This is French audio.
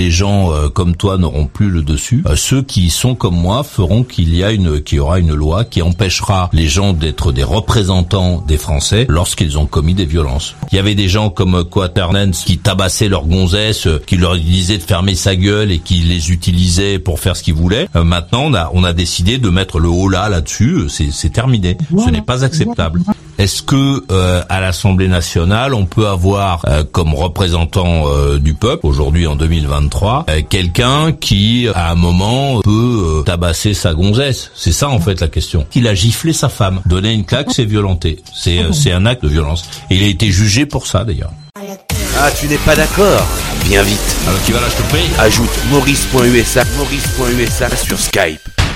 les gens euh, comme toi n'auront plus le dessus. Euh, ceux qui sont comme moi feront qu'il y a une, qu'il y aura une loi qui empêchera les gens d'être des représentants des Français lorsqu'ils ont commis des violences. Il y avait des gens comme Quaternens qui tabassaient leurs gonzesses, qui leur disaient de fermer sa gueule et qui les utilisaient pour faire ce qu'ils voulaient. maintenant, on a, on a décidé de mettre le haut là là-dessus. C'est terminé. Ce n'est pas acceptable. Est-ce que euh, à l'Assemblée nationale, on peut avoir euh, comme représentant euh, du peuple aujourd'hui en 2023 quelqu'un qui à un moment peut tabasser sa gonzesse? C'est ça en fait la question. Qu'il a giflé sa femme, donner une claque, c'est violenter. C'est c'est un acte de violence. Et il a été jugé pour ça d'ailleurs. Ah, tu n'es pas d'accord? Viens vite. Alors tu vas là, je te prie. Ajoute maurice.usa, maurice.usa sur Skype.